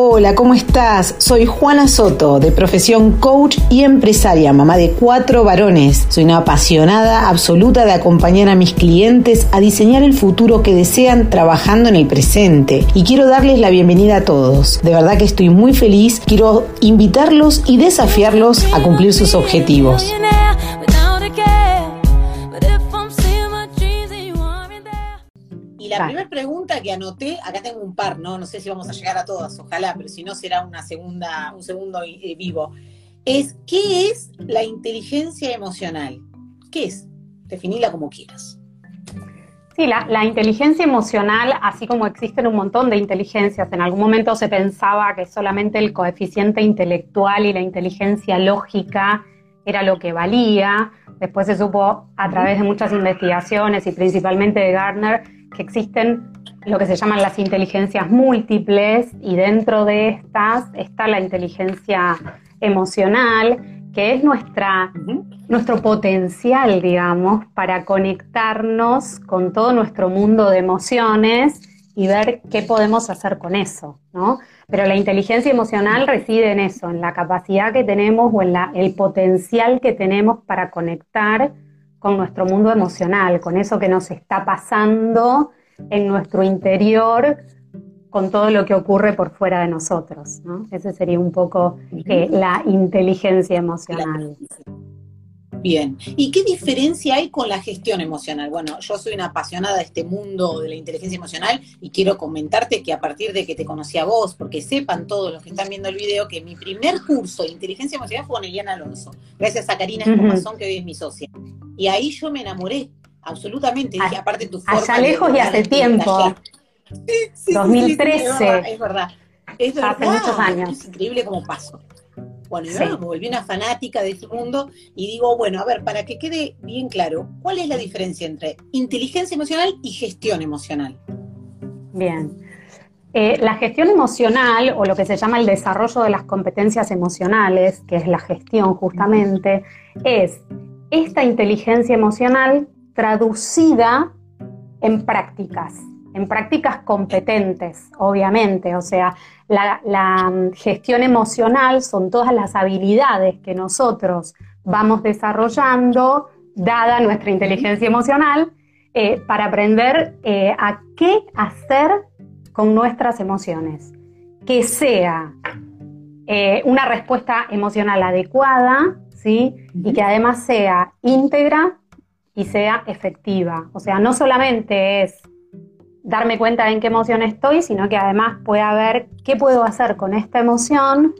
Hola, ¿cómo estás? Soy Juana Soto, de profesión coach y empresaria, mamá de cuatro varones. Soy una apasionada absoluta de acompañar a mis clientes a diseñar el futuro que desean trabajando en el presente. Y quiero darles la bienvenida a todos. De verdad que estoy muy feliz. Quiero invitarlos y desafiarlos a cumplir sus objetivos. La primera pregunta que anoté, acá tengo un par, ¿no? No sé si vamos a llegar a todas, ojalá, pero si no será una segunda, un segundo eh, vivo. Es, ¿qué es la inteligencia emocional? ¿Qué es? Definila como quieras. Sí, la, la, inteligencia emocional, así como existen un montón de inteligencias, en algún momento se pensaba que solamente el coeficiente intelectual y la inteligencia lógica era lo que valía. Después se supo a través de muchas investigaciones y principalmente de Gardner que existen lo que se llaman las inteligencias múltiples y dentro de estas está la inteligencia emocional, que es nuestra, nuestro potencial, digamos, para conectarnos con todo nuestro mundo de emociones y ver qué podemos hacer con eso, ¿no? Pero la inteligencia emocional reside en eso, en la capacidad que tenemos o en la, el potencial que tenemos para conectar con nuestro mundo emocional, con eso que nos está pasando en nuestro interior, con todo lo que ocurre por fuera de nosotros. ¿no? Ese sería un poco eh, la inteligencia emocional. Bien, ¿y qué diferencia hay con la gestión emocional? Bueno, yo soy una apasionada de este mundo de la inteligencia emocional y quiero comentarte que a partir de que te conocí a vos, porque sepan todos los que están viendo el video, que mi primer curso de inteligencia emocional fue con Eliana Alonso, gracias a Karina Escomazón, que hoy es mi socia. Y ahí yo me enamoré, absolutamente. Dije, aparte tu forma. Allá lejos y hace tiempo. Sí, 2013. es verdad. Es verdad. Hace muchos años. Es increíble cómo pasó. Bueno, yo me volví una fanática de ese mundo y digo, bueno, a ver, para que quede bien claro, ¿cuál es la diferencia entre inteligencia emocional y gestión emocional? Bien. Eh, la gestión emocional, o lo que se llama el desarrollo de las competencias emocionales, que es la gestión justamente, es esta inteligencia emocional traducida en prácticas en prácticas competentes, obviamente. O sea, la, mm, gestión emocional son todas las habilidades que nosotros vamos desarrollando, dada nuestra inteligencia emocional, eh, para aprender eh, a qué hacer con nuestras emociones. Que sea eh, una respuesta emocional adecuada, ¿sí? Y que además sea íntegra y sea efectiva. O sea, no solamente es darme cuenta de en qué emoción estoy, sino que además pueda ver qué puedo hacer con esta emoción.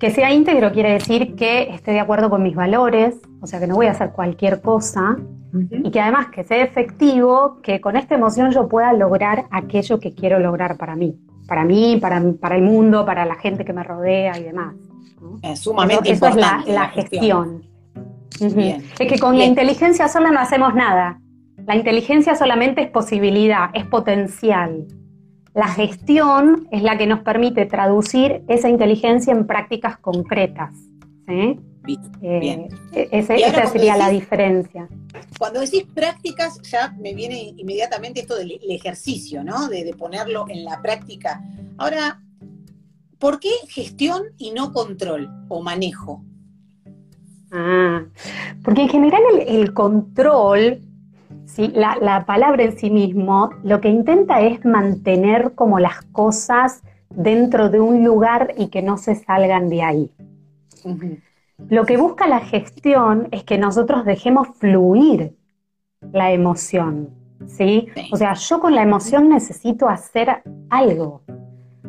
Que sea íntegro quiere decir que esté de acuerdo con mis valores, o sea que no voy a hacer cualquier cosa, y que además que sea efectivo, que con esta emoción yo pueda lograr aquello que quiero lograr para mí, para mí, para, para el mundo, para la gente que me rodea y demás. Es sumamente eso, es la, gestión. Es que con la inteligencia sola no hacemos nada. La inteligencia solamente es posibilidad, es potencial. La gestión es la que nos permite traducir esa inteligencia en prácticas concretas. ¿sí? Bien, eh, esa sería la diferencia. Cuando decís prácticas, ya me viene inmediatamente esto del ejercicio, ¿no? De, ponerlo en la práctica. Ahora, ¿por qué gestión y no control o manejo? Ah, porque en general el control la, palabra en sí mismo lo que intenta es mantener como las cosas dentro de un lugar y que no se salgan de ahí. Lo que busca la gestión es que nosotros dejemos fluir la emoción, ¿sí? O sea, yo con la emoción necesito hacer algo.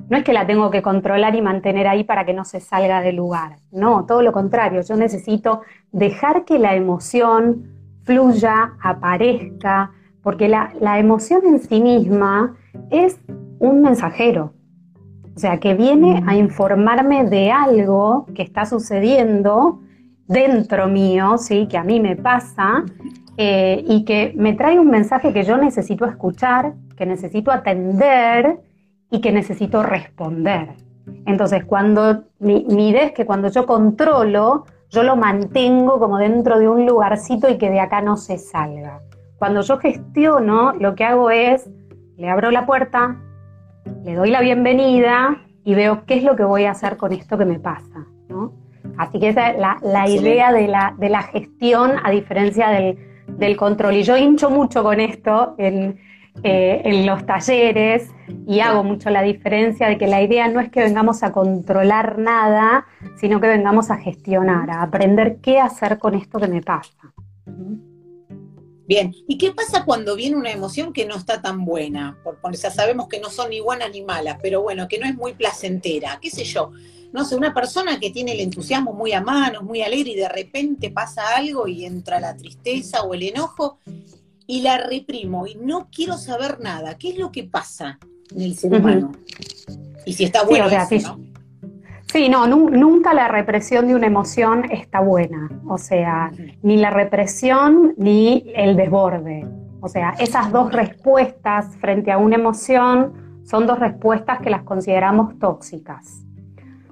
No es que la tengo que controlar y mantener ahí para que no se salga del lugar. No, todo lo contrario, yo necesito dejar que la emoción fluya, aparezca, porque la, emoción en sí misma es un mensajero, o sea, que viene a informarme de algo que está sucediendo dentro mío, ¿sí? que a mí me pasa, eh, y que me trae un mensaje que yo necesito escuchar, que necesito atender y que necesito responder. Entonces, cuando mi, mi idea es que cuando yo controlo, yo lo mantengo como dentro de un lugarcito y que de acá no se salga. Cuando yo gestiono, lo que hago es, le abro la puerta, le doy la bienvenida y veo qué es lo que voy a hacer con esto que me pasa, ¿no? Así que esa es la, idea de la, de la, gestión a diferencia del, del, control. Y yo hincho mucho con esto en, eh, en los talleres y hago mucho la diferencia de que la idea no es que vengamos a controlar nada, sino que vengamos a gestionar, a aprender qué hacer con esto que me pasa. Bien, ¿y qué pasa cuando viene una emoción que no está tan buena? Porque ya sabemos que no son ni buenas ni malas, pero bueno, que no es muy placentera, qué sé yo. No sé, una persona que tiene el entusiasmo muy a mano, muy alegre y de repente pasa algo y entra la tristeza o el enojo y la reprimo y no quiero saber nada. ¿Qué es lo que pasa en el ser humano? Y si está bueno ¿no? Sí, no, nunca la represión de una emoción está buena. O sea, ni la represión ni el desborde. O sea, esas dos respuestas frente a una emoción son dos respuestas que las consideramos tóxicas.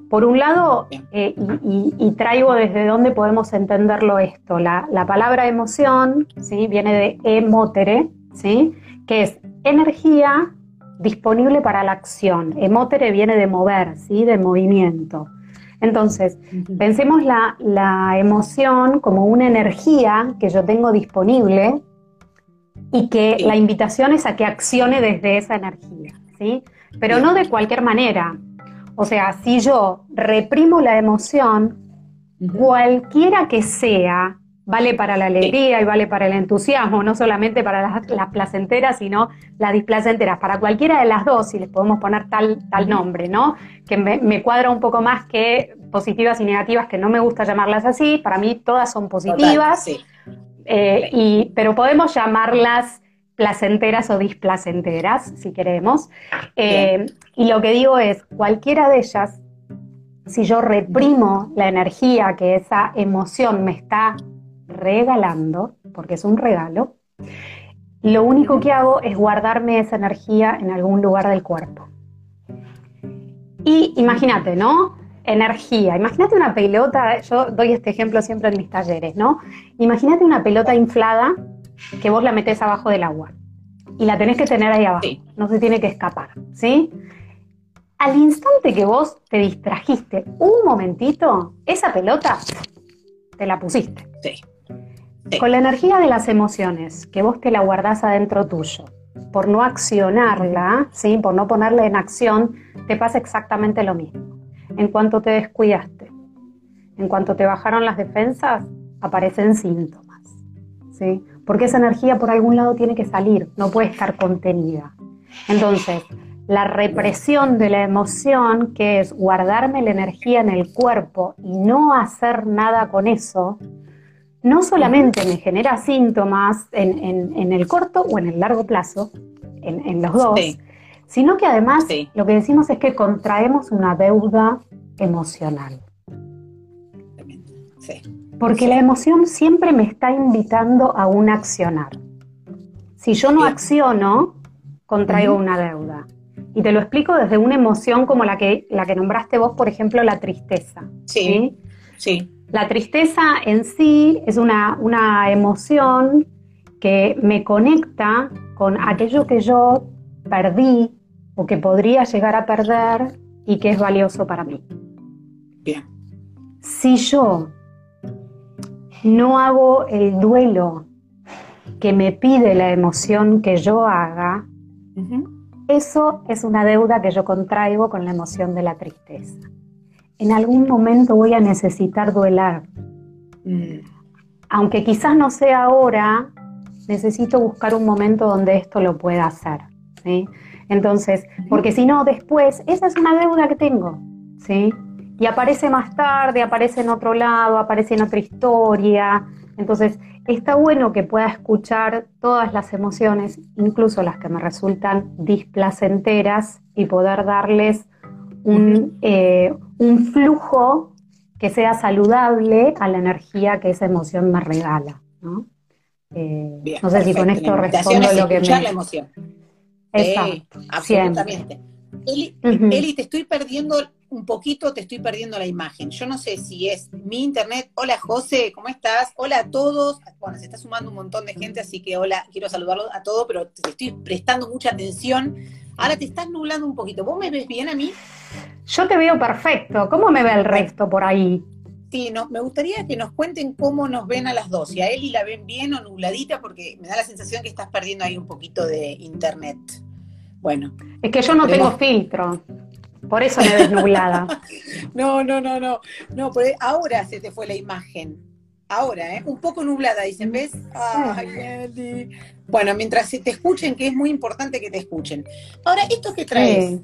Por un lado, eh, y, traigo desde dónde podemos entenderlo esto, la, palabra emoción ¿sí? viene de emotere, ¿sí? que es energía disponible para la acción. Emotere viene de mover, ¿sí? de movimiento. Entonces, pensemos la, emoción como una energía que yo tengo disponible y que la invitación es a que accione desde esa energía, ¿sí? Pero no de cualquier manera. O sea, si yo reprimo la emoción, cualquiera que sea, vale para la alegría y vale para el entusiasmo, no solamente para las, placenteras, sino las displacenteras, para cualquiera de las dos, si les podemos poner tal, tal nombre, ¿no? Que me, cuadra un poco más que positivas y negativas, que no me gusta llamarlas así, para mí todas son positivas, eh, y, pero podemos llamarlas placenteras o displacenteras, si queremos. Eh, y lo que digo es, cualquiera de ellas, si yo reprimo la energía que esa emoción me está regalando, porque es un regalo, lo único que hago es guardarme esa energía en algún lugar del cuerpo. Y imagínate, ¿no? Energía. Imagínate una pelota, yo doy este ejemplo siempre en mis talleres, ¿no? Imagínate una pelota inflada que vos la metés abajo del agua y la tenés que tener ahí abajo, no se tiene que escapar, ¿sí? Al instante que vos te distrajiste un momentito, esa pelota te la pusiste. Sí. Con la energía de las emociones, que vos te la guardás adentro tuyo, por no accionarla, ¿sí? por no ponerla en acción, te pasa exactamente lo mismo. En cuanto te descuidaste, en cuanto te bajaron las defensas, aparecen síntomas. ¿sí? Porque esa energía por algún lado tiene que salir, no puede estar contenida. Entonces, la represión de la emoción, que es guardarme la energía en el cuerpo y no hacer nada con eso, no solamente me genera síntomas en, el corto o en el largo plazo, en, los dos, sino que además lo que decimos es que contraemos una deuda emocional. Porque la emoción siempre me está invitando a un accionar. Si yo no acciono, contraigo una deuda. Y te lo explico desde una emoción como la que, la que nombraste vos, por ejemplo, la tristeza. Sí. Sí. La tristeza en sí es una, emoción que me conecta con aquello que yo perdí o que podría llegar a perder y que es valioso para mí. Bien. Si yo no hago el duelo que me pide la emoción que yo haga, eso es una deuda que yo contraigo con la emoción de la tristeza en algún momento voy a necesitar duelar. Mm. Aunque quizás no sea ahora, necesito buscar un momento donde esto lo pueda hacer. ¿sí? Entonces, porque si no, después, esa es una deuda que tengo. ¿sí? Y aparece más tarde, aparece en otro lado, aparece en otra historia. Entonces, está bueno que pueda escuchar todas las emociones, incluso las que me resultan displacenteras, y poder darles un, un flujo que sea saludable a la energía que esa emoción me regala. ¿no? Eh, no sé si con esto respondo lo que me... la emoción. Exacto, absolutamente. Eli, te estoy perdiendo un poquito, te estoy perdiendo la imagen. Yo no sé si es mi internet. Hola José, ¿cómo estás? Hola a todos. Bueno, se está sumando un montón de gente, así que hola, quiero saludarlos a todos, pero te estoy prestando mucha atención. Ahora te estás nublando un poquito. ¿Vos me ves bien a mí? Yo te veo perfecto. ¿Cómo me ve el resto por ahí? Sí, no, me gustaría que nos cuenten cómo nos ven a las dos. Si a Eli la ven bien o nubladita, porque me da la sensación que estás perdiendo ahí un poquito de internet. Bueno. Es que yo no tengo filtro. Por eso me ves nublada. no, no, no, no. No, ahora se te fue la imagen. Ahora, ¿eh? Un poco nublada, dicen, ¿ves? Ay, Eli. Bueno, mientras te escuchen, que es muy importante que te escuchen. Ahora, esto que traes,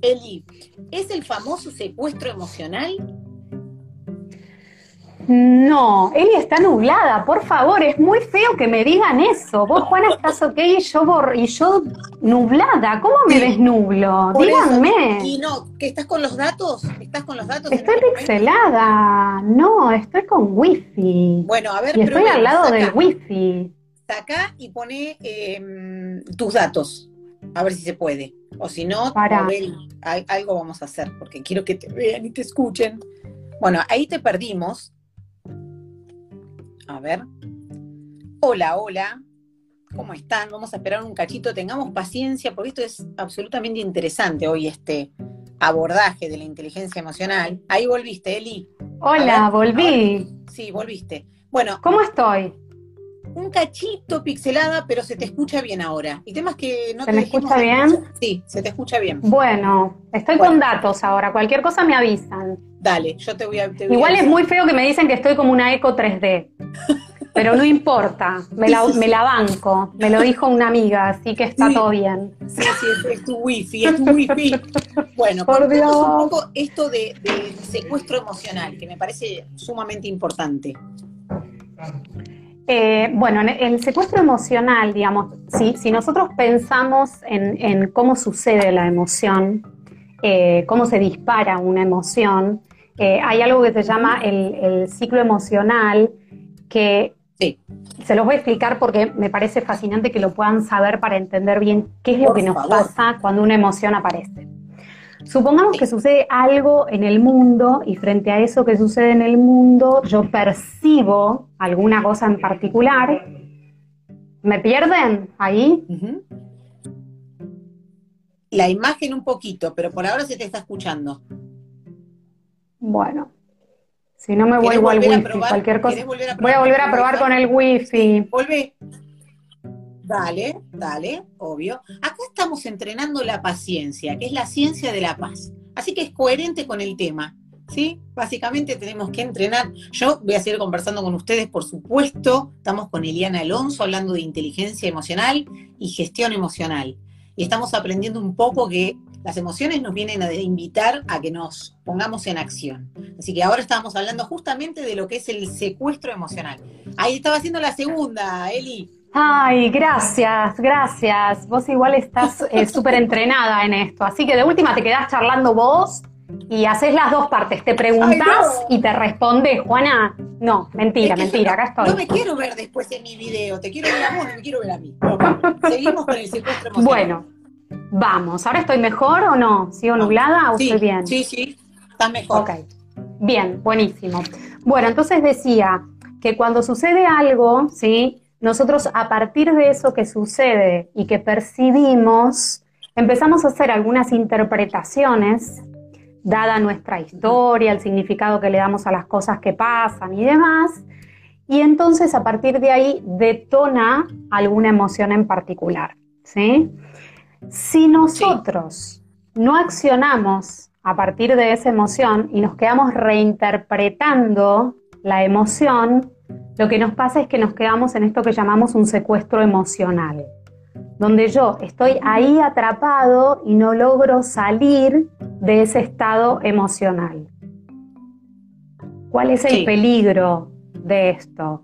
Eli, ¿es el famoso secuestro emocional? No, Eli está nublada, por favor, es muy feo que me digan eso. Vos, Juana, estás ok y yo, y yo nublada. ¿Cómo me desnublo? Díganme. y no, ¿que estás con los datos? ¿Estás con los datos? Estoy pixelada. No, estoy con wifi. Bueno, a ver, y estoy al lado del wifi. Saca y pone em, tus datos. A ver si se puede. O si no, algo vamos a hacer, porque quiero que te vean y te escuchen. Bueno, ahí te perdimos. A ver. Hola, hola. ¿Cómo están? Vamos a esperar un cachito. Tengamos paciencia porque esto es absolutamente interesante hoy, este abordaje de la inteligencia emocional. Ahí volviste, Eli. Hola, volví. Sí, volviste. Bueno. ¿Cómo estoy? Un cachito pixelada, pero se te escucha bien ahora. Y temas que no ¿Se me escucha bien? Sí, se te escucha bien. Bueno, estoy con datos ahora. Cualquier cosa me avisan. Dale, yo te voy a. Igual es muy feo que me dicen que estoy como una eco 3D. Pero no importa, me la, me la, banco, me lo dijo una amiga, así que está todo bien. Sí, sí, es, tu wifi, es tu wifi. Bueno, por Dios. un poco esto de, secuestro emocional, que me parece sumamente importante. Eh, bueno, el secuestro emocional, digamos, si, si nosotros pensamos en, cómo sucede la emoción, eh, cómo se dispara una emoción, eh, hay algo que se llama el, ciclo emocional que se los voy a explicar porque me parece fascinante que lo puedan saber para entender bien qué es lo que nos pasa cuando una emoción aparece. Supongamos que sucede algo en el mundo y frente a eso que sucede en el mundo yo percibo alguna cosa en particular. ¿Me pierden ahí? La imagen un poquito, pero por ahora se te está escuchando. Bueno, si no me vuelvo al wifi, cualquier cosa. Voy a volver a probar con el wifi. Volvé. Dale, dale, obvio. Acá estamos entrenando la paciencia, que es la ciencia de la paz. Así que es coherente con el tema. ¿Sí? Básicamente tenemos que entrenar. Yo voy a seguir conversando con ustedes, por supuesto. Estamos con Eliana Alonso hablando de inteligencia emocional y gestión emocional. Y estamos aprendiendo un poco que las emociones nos vienen a invitar a que nos pongamos en acción. Así que ahora estamos hablando justamente de lo que es el secuestro emocional. Ahí estaba haciendo la segunda, Eli. Ay, gracias, gracias. Vos igual estás eh, súper entrenada en esto. Así que de última te quedás charlando vos y haces las dos partes. Te preguntás y te respondes, Juana. No, mentira, mentira, acá estoy. No me quiero ver después en mi video. Te quiero ver a vos, no me quiero ver a mí. seguimos con el secuestro emocional. Bueno. Vamos, ¿ahora estoy mejor o no? ¿Sigo nublada o estoy bien? Sí, sí, está mejor. Ok, bien, buenísimo. Bueno, entonces decía que cuando sucede algo, ¿sí? Nosotros a partir de eso que sucede y que percibimos, empezamos a hacer algunas interpretaciones, dada nuestra historia, el significado que le damos a las cosas que pasan y demás, y entonces a partir de ahí detona alguna emoción en particular, ¿sí? Si nosotros no accionamos a partir de esa emoción y nos quedamos reinterpretando la emoción, lo que nos pasa es que nos quedamos en esto que llamamos un secuestro emocional, donde yo estoy ahí atrapado y no logro salir de ese estado emocional. ¿Cuál es el peligro de esto?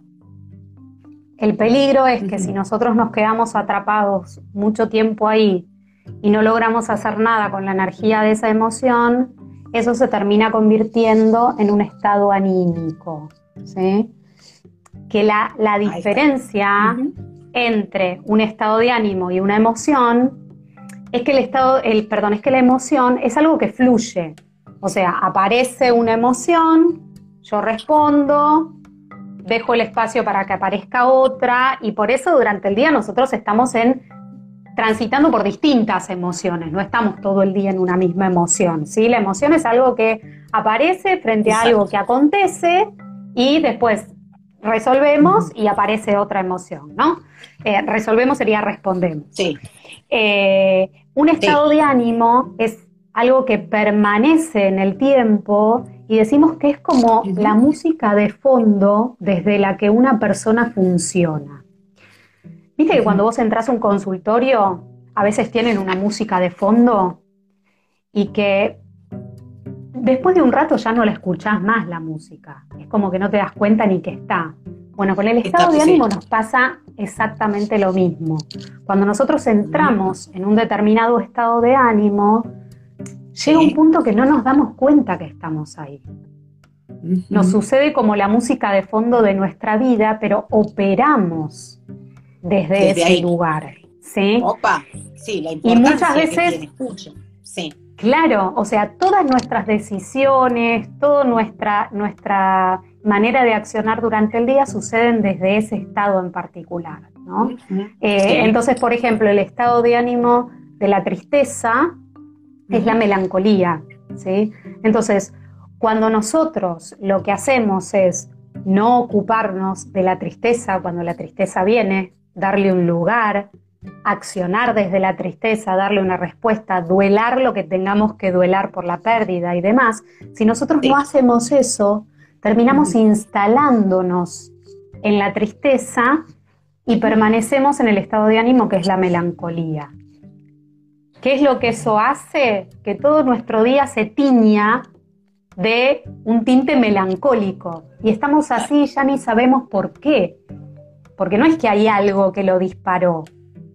El peligro es que si nosotros nos quedamos atrapados mucho tiempo ahí y no logramos hacer nada con la energía de esa emoción, eso se termina convirtiendo en un estado anímico. Que la, diferencia entre un estado de ánimo y una emoción es que el estado, el, perdón, es que la emoción es algo que fluye. O sea, aparece una emoción, yo respondo, dejo el espacio para que aparezca otra y por eso durante el día nosotros estamos en transitando por distintas emociones, no estamos todo el día en una misma emoción, ¿sí? La emoción es algo que aparece frente a algo que acontece y después resolvemos y aparece otra emoción, ¿no? Eh, resolvemos sería respondemos. Sí. Eh, un estado de ánimo es algo que permanece en el tiempo y decimos que es como la música de fondo desde la que una persona funciona. Viste que cuando vos entras a un consultorio, a veces tienen una música de fondo y que después de un rato ya no la escuchás más la música. Es como que no te das cuenta ni que está. Bueno, con el estado de ánimo nos pasa exactamente lo mismo. Cuando nosotros entramos en un determinado estado de ánimo, llega un punto que no nos damos cuenta que estamos ahí. Nos sucede como la música de fondo de nuestra vida, pero operamos desde, ese lugar. ¿sí? Opa, sí, la y muchas veces, sí. Claro, o sea, todas nuestras decisiones, toda nuestra, nuestra manera de accionar durante el día suceden desde ese estado en particular. ¿no? Eh, entonces, por ejemplo, el estado de ánimo de la tristeza es la melancolía. ¿sí? Entonces, cuando nosotros lo que hacemos es no ocuparnos de la tristeza cuando la tristeza viene, darle un lugar, accionar desde la tristeza, darle una respuesta, duelar lo que tengamos que duelar por la pérdida y demás, si nosotros no hacemos eso, terminamos instalándonos en la tristeza y permanecemos en el estado de ánimo que es la melancolía. ¿Qué es lo que eso hace? Que todo nuestro día se tiña de un tinte melancólico. Y estamos así, ya ni sabemos por qué. Porque no es que hay algo que lo disparó.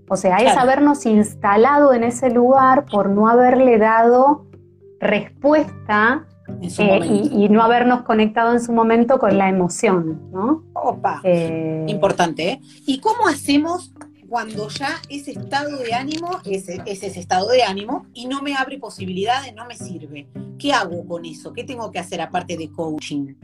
O sea, es habernos instalado en ese lugar por no haberle dado respuesta eh, y, no habernos conectado en su momento con la emoción, ¿no? Opa, eh, importante, ¿eh? ¿Y cómo hacemos cuando ya ese estado de ánimo es, ese estado de ánimo y no me abre posibilidades, no me sirve? ¿Qué hago con eso? ¿Qué tengo que hacer aparte de coaching?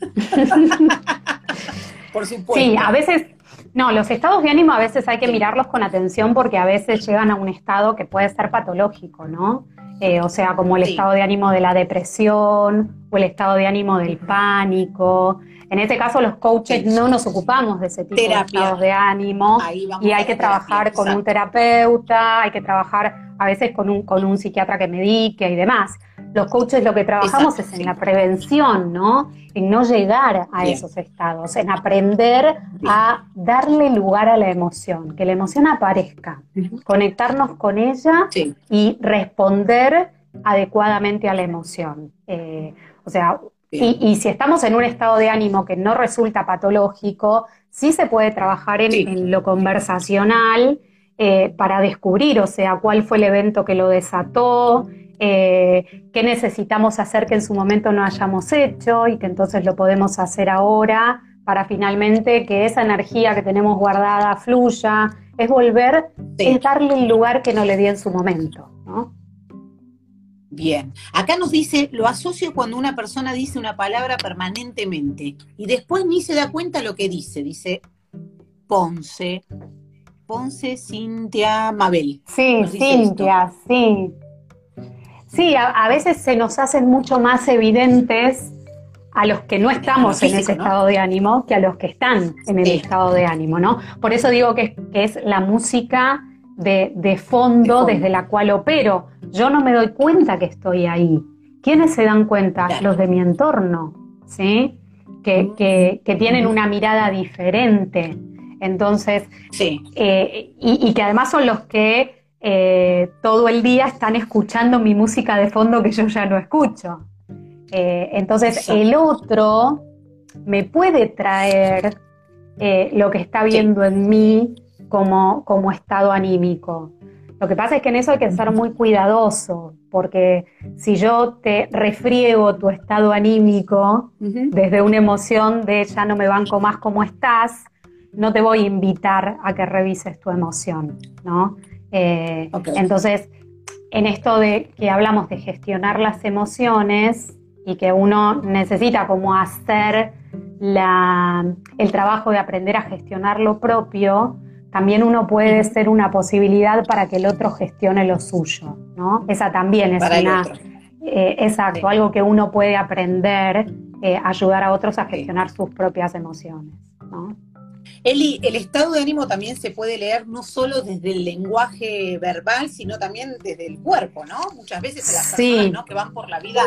Por supuesto. Sí, a veces, no, los estados de ánimo a veces hay que mirarlos con atención porque a veces llegan a un estado que puede ser patológico, ¿no? Eh, o sea, como el estado de ánimo de la depresión o el estado de ánimo del pánico. En este caso, los coaches no nos ocupamos de ese tipo de estados de ánimo y hay que trabajar con un terapeuta, hay que trabajar a veces con un, con un psiquiatra que medique y demás. Los coaches lo que trabajamos es en la prevención, ¿no? En no llegar a esos estados, en aprender a darle lugar a la emoción, que la emoción aparezca, conectarnos con ella y responder adecuadamente a la emoción. Eh, o sea, y, si estamos en un estado de ánimo que no resulta patológico, sí se puede trabajar en, lo conversacional eh, para descubrir, o sea, cuál fue el evento que lo desató, eh, qué necesitamos hacer que en su momento no hayamos hecho y que entonces lo podemos hacer ahora para finalmente que esa energía que tenemos guardada fluya, es volver, es darle el lugar que no le di en su momento, ¿no? Bien, acá nos dice, lo asocio cuando una persona dice una palabra permanentemente y después ni se da cuenta lo que dice, dice Ponce, Ponce, Cintia, Mabel. Sí, Cintia, sí. Sí, a, veces se nos hacen mucho más evidentes a los que no estamos en ese estado de ánimo que a los que están en el estado de ánimo, ¿no? Por eso digo que es la música de, fondo desde la cual opero. Yo no me doy cuenta que estoy ahí. ¿Quiénes se dan cuenta? Los de mi entorno, ¿sí? Que, mm. que, tienen una mirada diferente. Entonces, sí. Eh, y, que además son los que eh, todo el día están escuchando mi música de fondo que yo ya no escucho. Eh, entonces, el otro me puede traer lo que está viendo en mí como, como estado anímico. Lo que pasa es que en eso hay que ser muy cuidadoso, porque si yo te refriego tu estado anímico desde una emoción de ya no me banco más como estás, no te voy a invitar a que revises tu emoción, ¿no? Eh, entonces, en esto de que hablamos de gestionar las emociones y que uno necesita como hacer la, el trabajo de aprender a gestionar lo propio, también uno puede ser una posibilidad para que el otro gestione lo suyo, ¿no? Esa también es una... Eh, exacto, algo que uno puede aprender, eh, ayudar a otros a gestionar sus propias emociones, ¿no? Eli, el estado de ánimo también se puede leer no solo desde el lenguaje verbal, sino también desde el cuerpo, ¿no? Muchas veces las personas ¿no? que van por la vida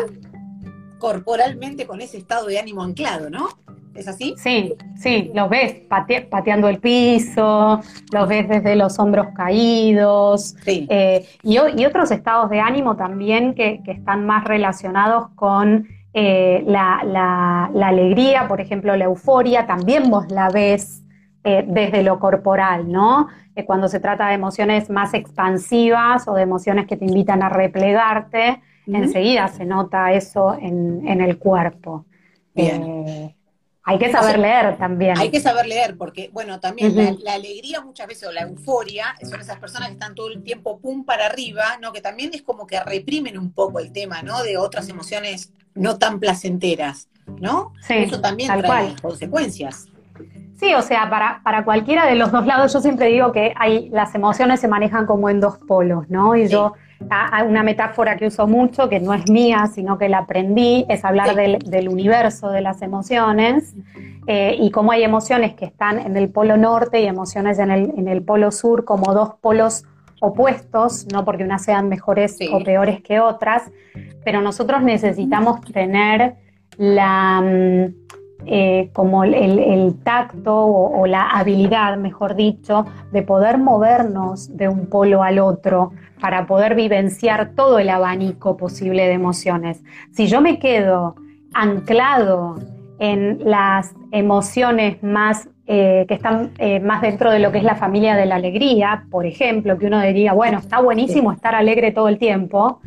corporalmente con ese estado de ánimo anclado, ¿no? ¿Es así? Sí, sí, los ves pateando el piso, los ves desde los hombros caídos eh, y, otros estados de ánimo también que, están más relacionados con eh, la, alegría, por ejemplo, la euforia, también vos la ves eh, desde lo corporal, ¿no? cuando se trata de emociones más expansivas o de emociones que te invitan a replegarte, enseguida se nota eso en, el cuerpo. Bien. Hay que saber leer también. Hay que saber leer, porque, bueno, también la, alegría muchas veces, o la euforia, son esas personas que están todo el tiempo pum para arriba, ¿no? Que también es como que reprimen un poco el tema, ¿no? De otras emociones no tan placenteras, ¿no? Sí, Eso también trae consecuencias. Sí, o sea, para, para cualquiera de los dos lados, yo siempre digo que hay, las emociones se manejan como en dos polos, ¿no? Y yo una metáfora que uso mucho, que no es mía, sino que la aprendí, es hablar del, universo de las emociones eh, y cómo hay emociones que están en el polo norte y emociones en el, en el polo sur como dos polos opuestos, no porque unas sean mejores o peores que otras, pero nosotros necesitamos tener la... Eh, como el, tacto o, la habilidad, mejor dicho, de poder movernos de un polo al otro para poder vivenciar todo el abanico posible de emociones. Si yo me quedo anclado en las emociones más eh, que están eh, más dentro de lo que es la familia de la alegría, por ejemplo, que uno diría, bueno, está buenísimo estar alegre todo el tiempo,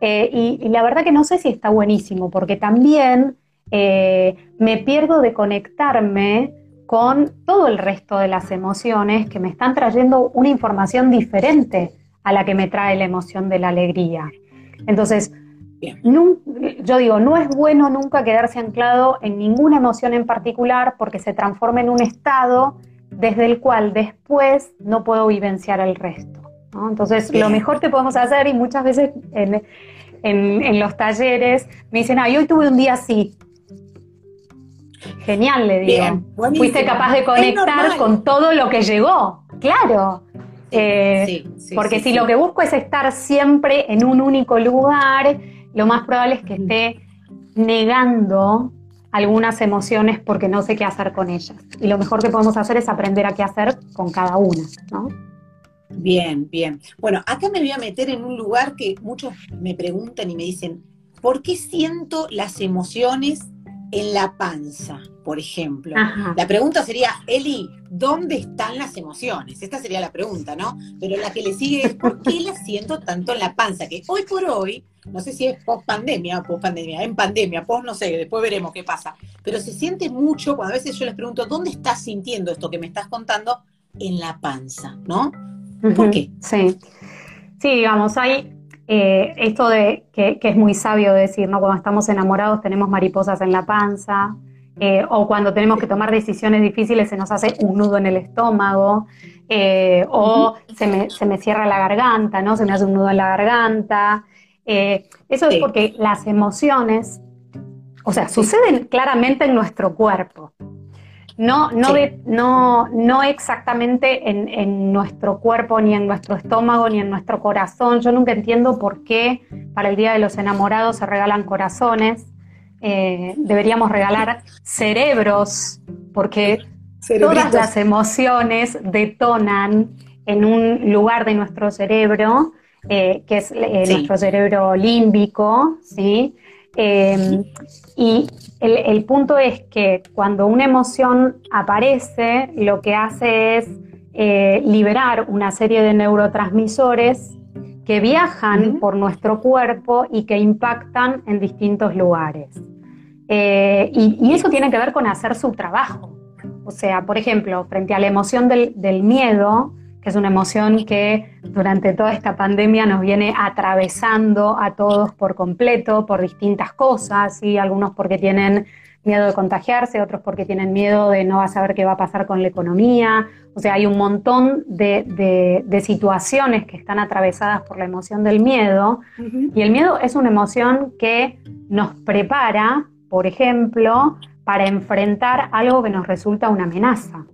y la verdad que no sé si está buenísimo, porque también eh, me pierdo de conectarme con todo el resto de las emociones que me están trayendo una información diferente a la que me trae la emoción de la alegría. Entonces, yo digo, no es bueno nunca quedarse anclado en ninguna emoción en particular porque se transforma en un estado desde el cual después no puedo vivenciar el resto. Entonces, lo mejor que podemos hacer, y muchas veces en, en, los talleres me dicen, ay, hoy tuve un día así, Genial, le digo. Fuiste capaz de conectar con todo lo que llegó. Claro. Eh, porque si lo que busco es estar siempre en un único lugar, lo más probable es que esté negando algunas emociones porque no sé qué hacer con ellas. Y lo mejor que podemos hacer es aprender a qué hacer con cada una, ¿no? Bien, bien. Bueno, acá me voy a meter en un lugar que muchos me preguntan y me dicen, ¿por qué siento las emociones en la panza, por ejemplo. La pregunta sería, Eli, ¿dónde están las emociones? Esta sería la pregunta, ¿no? Pero la que le sigue es, ¿por qué las siento tanto en la panza? Que hoy por hoy, no sé si es post pandemia o post pandemia, en pandemia, post no sé, después veremos qué pasa, pero se siente mucho cuando a veces yo les pregunto, ¿dónde estás sintiendo esto que me estás contando? En la panza, ¿no? ¿Por qué? Sí. Sí, digamos, hay eh, esto de que, es muy sabio decir, ¿no? Cuando estamos enamorados tenemos mariposas en la panza, eh, o cuando tenemos que tomar decisiones difíciles se nos hace un nudo en el estómago, eh, o se me, cierra la garganta, ¿no? Se me hace un nudo en la garganta. eso es porque las emociones, o sea, suceden claramente en nuestro cuerpo. No, no, no, no exactamente en, nuestro cuerpo, ni en nuestro estómago, ni en nuestro corazón. Yo nunca entiendo por qué para el Día de los Enamorados se regalan corazones. Eh, deberíamos regalar cerebros, porque todas las emociones detonan en un lugar de nuestro cerebro, eh, que es eh, nuestro cerebro límbico, ¿sí? Em, y el, punto es que cuando una emoción aparece, lo que hace es eh, liberar una serie de neurotransmisores que viajan por nuestro cuerpo y que impactan en distintos lugares. Eh, y, eso tiene que ver con hacer su trabajo. O sea, por ejemplo, frente a la emoción del miedo, es una emoción que durante toda esta pandemia nos viene atravesando a todos por completo, por distintas cosas, y algunos porque tienen miedo de contagiarse, otros porque tienen miedo de no saber qué va a pasar con la economía. O sea, hay un montón de, situaciones que están atravesadas por la emoción del miedo. Y el miedo es una emoción que nos prepara, por ejemplo, para enfrentar algo que nos resulta una amenaza.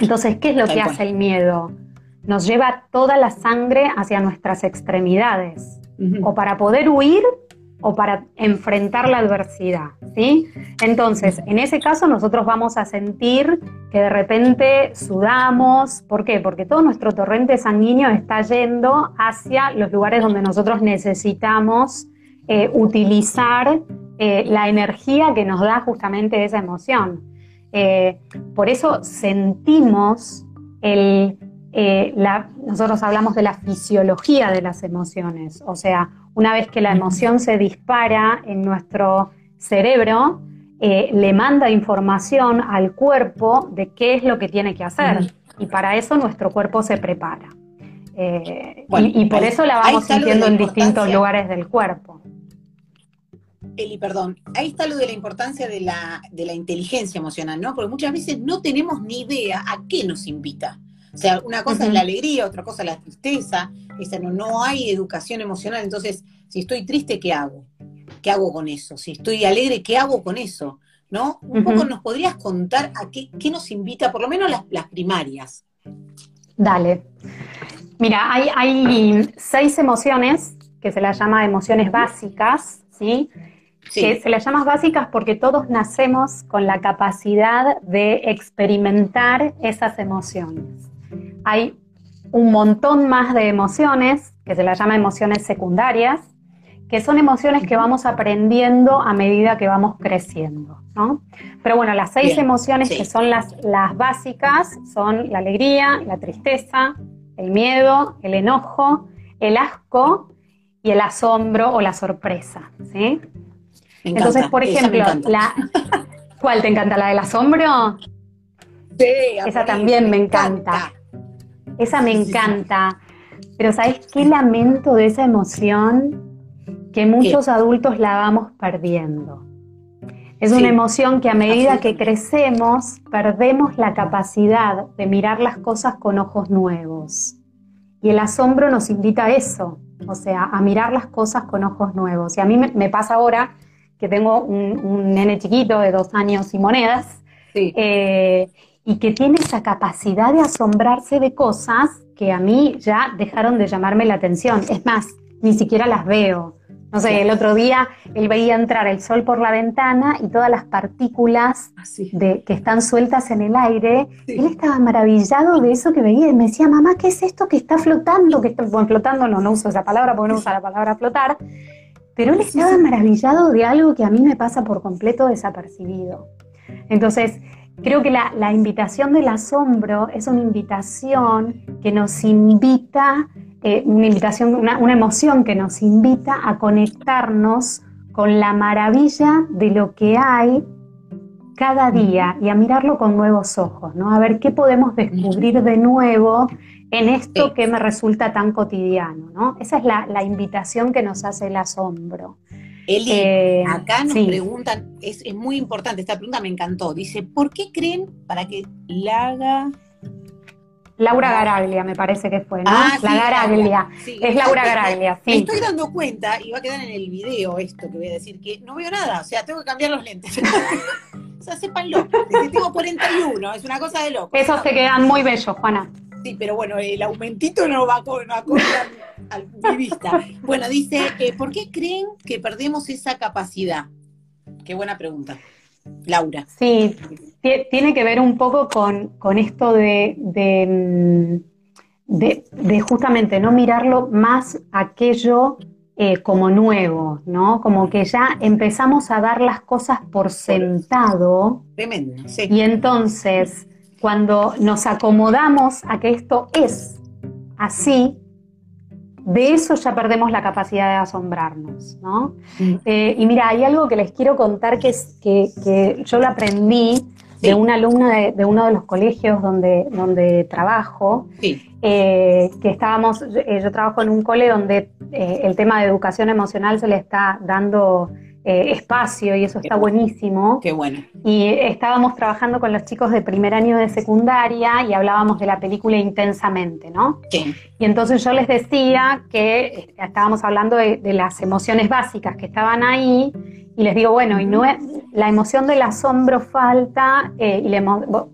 Entonces, ¿qué es lo que hace el miedo? Nos lleva toda la sangre hacia nuestras extremidades, o para poder huir o para enfrentar la adversidad, ¿sí? Entonces, en ese caso nosotros vamos a sentir que de repente sudamos, ¿por qué? Porque todo nuestro torrente sanguíneo está yendo hacia los lugares donde nosotros necesitamos eh, utilizar eh, la energía que nos da justamente esa emoción. Eh, por eso sentimos el, nosotros hablamos de la fisiología de las emociones, o sea, una vez que la emoción se dispara en nuestro cerebro, eh, le manda información al cuerpo de qué es lo que tiene que hacer. Y para eso nuestro cuerpo se prepara. Eh, y, por eso la vamos sintiendo en distintos lugares del cuerpo. Eli, perdón, ahí está lo de la importancia de la, de la inteligencia emocional, ¿no? Porque muchas veces no tenemos ni idea a qué nos invita. O sea, una cosa es la alegría, otra cosa es la tristeza, esa no, no hay educación emocional, entonces, si estoy triste, ¿qué hago? ¿Qué hago con eso? Si estoy alegre, ¿qué hago con eso? ¿No? Un poco nos podrías contar a qué, nos invita, por lo menos las, primarias. Dale. Mira, hay, hay, seis emociones que se las llama emociones básicas, ¿sí? sí. Que se las llama básicas porque todos nacemos con la capacidad de experimentar esas emociones. Hay un montón más de emociones, que se las llama emociones secundarias, que son emociones que vamos aprendiendo a medida que vamos creciendo, ¿no? Pero bueno, las seis emociones que son las, las básicas son la alegría, la tristeza, el miedo, el enojo, el asco y el asombro o la sorpresa, ¿sí? Entonces, por ejemplo, la ¿cuál te encanta? ¿La del asombro? Sí, esa también me encanta. Esa me encanta. Pero ¿sabes qué lamento de esa emoción? Que muchos adultos la vamos perdiendo. Es una emoción que a medida que crecemos perdemos la capacidad de mirar las cosas con ojos nuevos. Y el asombro nos invita a eso, o sea, a mirar las cosas con ojos nuevos. Y a mí me, pasa ahora que tengo un, nene chiquito de dos años y monedas, eh, y que tiene esa capacidad de asombrarse de cosas que a mí ya dejaron de llamarme la atención. Es más, ni siquiera las veo. No sé, el otro día él veía entrar el sol por la ventana y todas las partículas ah, de, que están sueltas en el aire. Él estaba maravillado de eso que veía y me decía, mamá, ¿qué es esto que está flotando? Que está, bueno, flotando, no, no uso esa palabra porque no usa la palabra flotar. Pero él estaba maravillado de algo que a mí me pasa por completo desapercibido. Entonces, Creo que la, invitación del asombro es una invitación que nos invita, eh, una invitación, una, emoción que nos invita a conectarnos con la maravilla de lo que hay cada día y a mirarlo con nuevos ojos, ¿no? A ver qué podemos descubrir de nuevo en esto que me resulta tan cotidiano, ¿no? Esa es la invitación que nos hace el asombro. Eli, eh, acá nos preguntan, es, muy importante, esta pregunta me encantó. Dice, ¿por qué creen para que la haga... Laura Garaglia, me parece que fue, ¿no? Ah, la Garaglia. es Laura Garaglia, sí. Me estoy dando cuenta, y va a quedar en el video esto que voy a decir, que no veo nada, o sea, tengo que cambiar los lentes. o sea, sépanlo. Tengo 41, es una cosa de loco. Esos te quedan muy bellos, Juana. Sí, pero bueno, el aumentito no va con, a, mi vista. Bueno, dice, eh, ¿por qué creen que perdemos esa capacidad? Qué buena pregunta. Laura. Sí, tiene que ver un poco con, esto de, de, de, justamente no mirarlo más aquello eh, como nuevo, ¿no? Como que ya empezamos a dar las cosas por sentado. Tremendo, sí. Y entonces cuando nos acomodamos a que esto es así, de eso ya perdemos la capacidad de asombrarnos, ¿no? Mm. Eh, y mira, hay algo que les quiero contar que, es, que, yo lo aprendí de una alumna de, uno de los colegios donde, donde trabajo, eh, que estábamos, yo, trabajo en un cole donde eh, el tema de educación emocional se le está dando eh, espacio y eso está buenísimo. Qué bueno. Y estábamos trabajando con los chicos de primer año de secundaria y hablábamos de la película intensamente, ¿no? Sí. Y entonces yo les decía que eh, estábamos hablando de, las emociones básicas que estaban ahí y les digo, bueno, y no la emoción del asombro falta eh,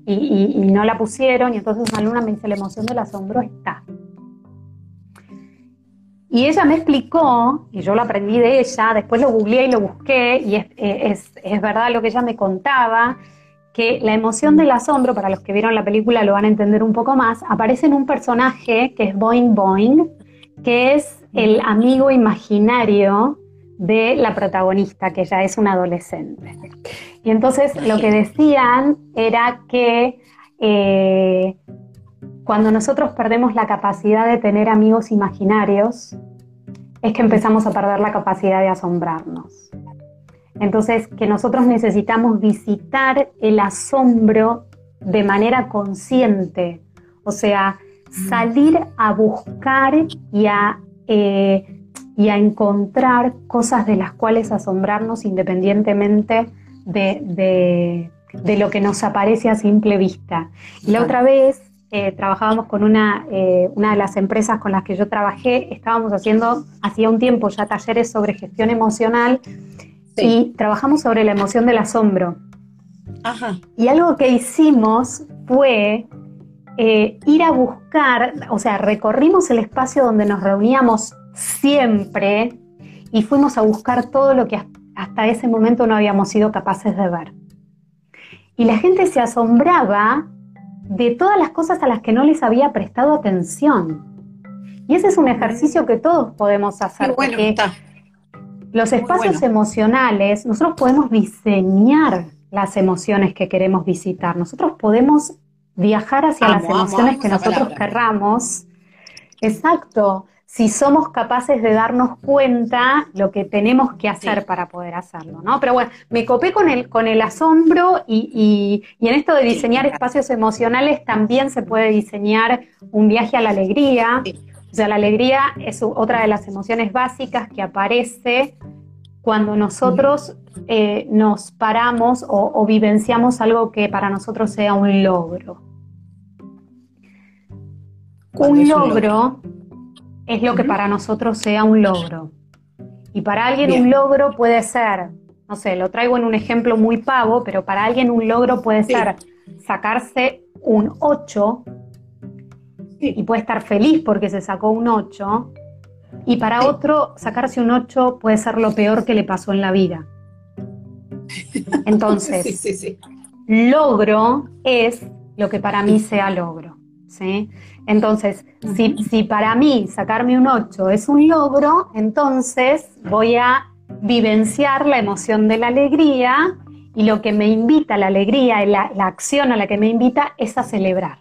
y, y, no la pusieron y entonces una alumna me dice, la emoción del asombro está. Y ella me explicó, y yo lo aprendí de ella, después lo googleé y lo busqué, y es, es, verdad lo que ella me contaba, que la emoción del asombro, para los que vieron la película lo van a entender un poco más, aparece en un personaje que es Boing Boing, que es el amigo imaginario de la protagonista, que ya es una adolescente. Y entonces lo que decían era que eh, cuando nosotros perdemos la capacidad de tener amigos imaginarios, es que empezamos a perder la capacidad de asombrarnos. Entonces, que nosotros necesitamos visitar el asombro de manera consciente, o sea, salir a buscar y a, eh, y a encontrar cosas de las cuales asombrarnos independientemente de, de lo que nos aparece a simple vista. Y la otra vez eh, trabajábamos con una, eh, una de las empresas con las que yo trabajé, estábamos haciendo hacía un tiempo ya talleres sobre gestión emocional y trabajamos sobre la emoción del asombro. Y algo que hicimos fue eh, ir a buscar, o sea, recorrimos el espacio donde nos reuníamos siempre y fuimos a buscar todo lo que hasta ese momento no habíamos sido capaces de ver. Y la gente se asombraba de todas las cosas a las que no les había prestado atención. Y ese es un ejercicio que todos podemos hacer. porque Los espacios emocionales, nosotros podemos diseñar las emociones que queremos visitar. Nosotros podemos viajar hacia las emociones que nosotros querramos. Exacto si somos capaces de darnos cuenta lo que tenemos que hacer para poder hacerlo, ¿no? Pero bueno, me copé con el, con el asombro y, en esto de diseñar espacios emocionales también se puede diseñar un viaje a la alegría. O sea, la alegría es otra de las emociones básicas que aparece cuando nosotros eh, nos paramos o, vivenciamos algo que para nosotros sea un logro. Un logro es lo que para nosotros sea un logro. Y para alguien un logro puede ser, no sé, lo traigo en un ejemplo muy pavo, pero para alguien un logro puede ser sacarse un 8 y puede estar feliz porque se sacó un 8. Y para otro, sacarse un 8 puede ser lo peor que le pasó en la vida. Entonces, logro es lo que para mí sea logro. ¿Sí? Entonces, si, para mí sacarme un 8 es un logro, entonces voy a vivenciar la emoción de la alegría y lo que me invita a la alegría, la, la acción a la que me invita es a celebrar.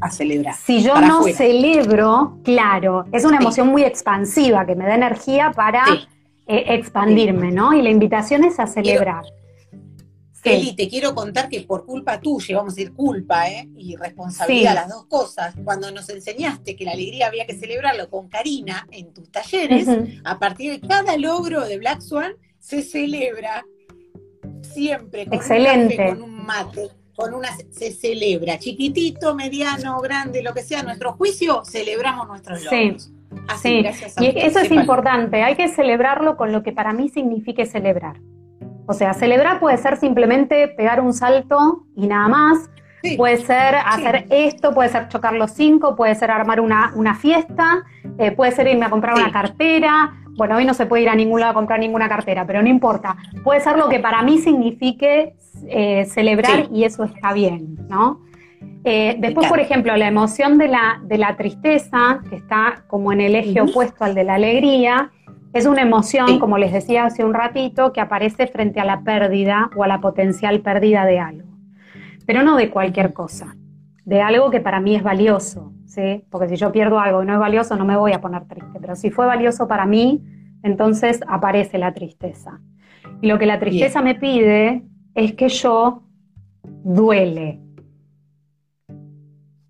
A celebrar. Si yo no celebro, claro, es una emoción muy expansiva que me da energía para eh, expandirme, ¿no? Y la invitación es a celebrar. Eli, te quiero contar que por culpa tuya, vamos a decir culpa, ¿eh? Y responsabilidad, las dos cosas, cuando nos enseñaste que la alegría había que celebrarlo con Karina en tus talleres, a partir de cada logro de Black Swan se celebra siempre con Excelente. un con un mate, con una se celebra, chiquitito, mediano, grande, lo que sea, nuestro juicio, celebramos nuestros logros. Sí. Así, sí. y eso es importante, hay que celebrarlo con lo que para mí signifique celebrar. O sea, celebrar puede ser simplemente pegar un salto y nada más. Puede ser hacer esto, puede ser chocar los cinco, puede ser armar una, fiesta, eh, puede ser irme a comprar una cartera. Bueno, hoy no se puede ir a ningún lado a comprar ninguna cartera, pero no importa. Puede ser lo que para mí signifique eh, celebrar y eso está bien, ¿no? Eh, después, por ejemplo, la emoción de la, de la tristeza, que está como en el eje opuesto al de la alegría, es una emoción, como les decía hace un ratito, que aparece frente a la pérdida o a la potencial pérdida de algo. Pero no de cualquier cosa, de algo que para mí es valioso, ¿sí? Porque si yo pierdo algo y no es valioso, no me voy a poner triste. Pero si fue valioso para mí, entonces aparece la tristeza. Y lo que la tristeza me pide es que yo duele.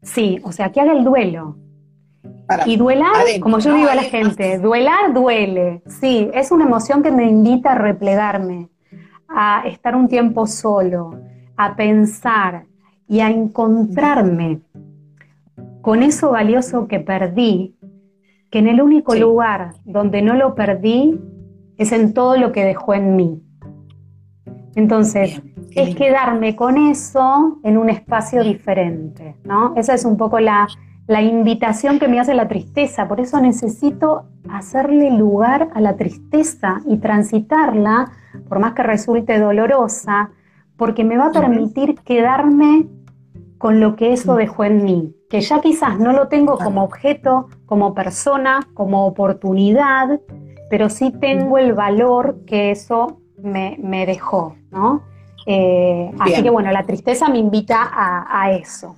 Sí, o sea, que haga el duelo. Y duelar, como yo digo a la gente, duelar duele. Sí, es una emoción que me invita a replegarme, a estar un tiempo solo, a pensar y a encontrarme con eso valioso que perdí, que en el único lugar donde no lo perdí es en todo lo que dejó en mí. Entonces, es quedarme con eso en un espacio diferente, ¿no? Esa es un poco la, la invitación que me hace la tristeza. Por eso necesito hacerle lugar a la tristeza y transitarla, por más que resulte dolorosa, porque me va a permitir quedarme con lo que eso dejó en mí, que ya quizás no lo tengo como objeto, como persona, como oportunidad, pero sí tengo el valor que eso me, dejó, ¿no? Eh, así que bueno, la tristeza me invita a, eso.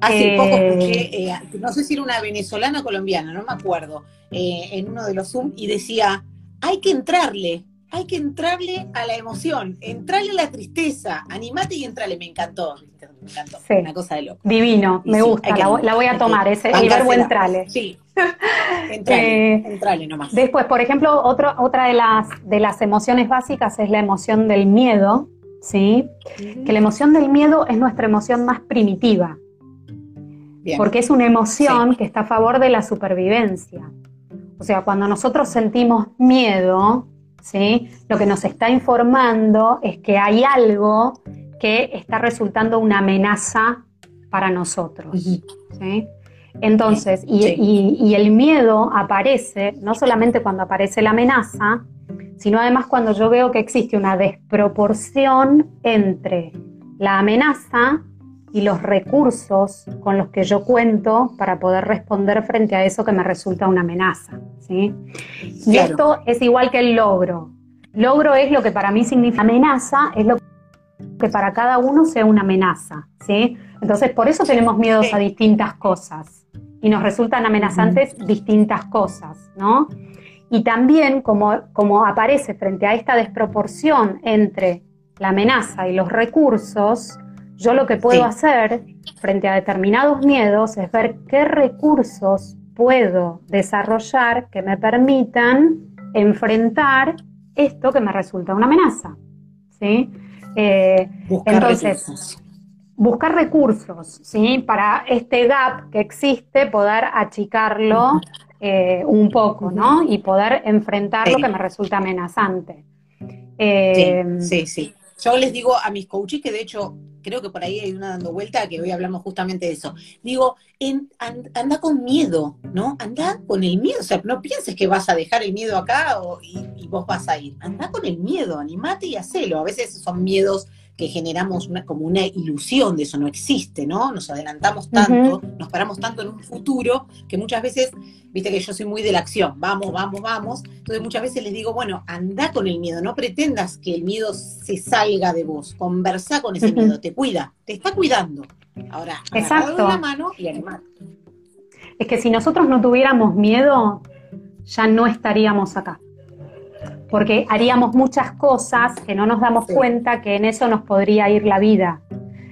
Hace poco eh, escuché, eh, no sé si era una venezolana o colombiana, no me acuerdo, en uno de los Zoom y decía, hay que entrarle, hay que entrarle a la emoción, entrarle a la tristeza, animate y entrale, me encantó, me encantó, una cosa de loco. Divino, me gusta, la, voy a tomar, ese, el verbo entrale. Sí, entrale, eh, entrale nomás. Después, por ejemplo, otro, otra de las, de las emociones básicas es la emoción del miedo, ¿sí? Que la emoción del miedo es nuestra emoción más primitiva. Porque es una emoción que está a favor de la supervivencia. O sea, cuando nosotros sentimos miedo, ¿sí? Lo que nos está informando es que hay algo que está resultando una amenaza para nosotros. Entonces, y, el miedo aparece no solamente cuando aparece la amenaza, sino además cuando yo veo que existe una desproporción entre la amenaza y los recursos con los que yo cuento para poder responder frente a eso que me resulta una amenaza. ¿sí? Y esto es igual que el logro. Logro es lo que para mí significa amenaza, es lo que para cada uno sea una amenaza. ¿sí? Entonces, por eso tenemos miedos a distintas cosas y nos resultan amenazantes distintas cosas. ¿no? Y también como, como aparece frente a esta desproporción entre la amenaza y los recursos, yo lo que puedo hacer frente a determinados miedos es ver qué recursos puedo desarrollar que me permitan enfrentar esto que me resulta una amenaza. ¿sí? Eh, entonces, buscar recursos ¿sí? para este gap que existe, poder achicarlo eh, un poco ¿no? y poder enfrentar lo que me resulta amenazante. Eh, sí, sí. Yo les digo a mis coaches que de hecho creo que por ahí hay una dando vuelta, que hoy hablamos justamente de eso. Digo, anda con miedo, ¿no? Anda con el miedo, o sea, no pienses que vas a dejar el miedo acá y, vos vas a ir. Anda con el miedo, animate y hacelo. A veces son miedos que generamos como una ilusión de eso, no existe, ¿no? Nos adelantamos tanto, nos paramos tanto en un futuro que muchas veces, viste que yo soy muy de la acción, vamos, vamos, vamos, entonces muchas veces les digo, bueno, anda con el miedo, no pretendas que el miedo se salga de vos, conversa con ese miedo, te cuida, te está cuidando. Ahora, Exacto. la mano y animar. Es que si nosotros no tuviéramos miedo, ya no estaríamos acá porque haríamos muchas cosas que no nos damos cuenta que en eso nos podría ir la vida.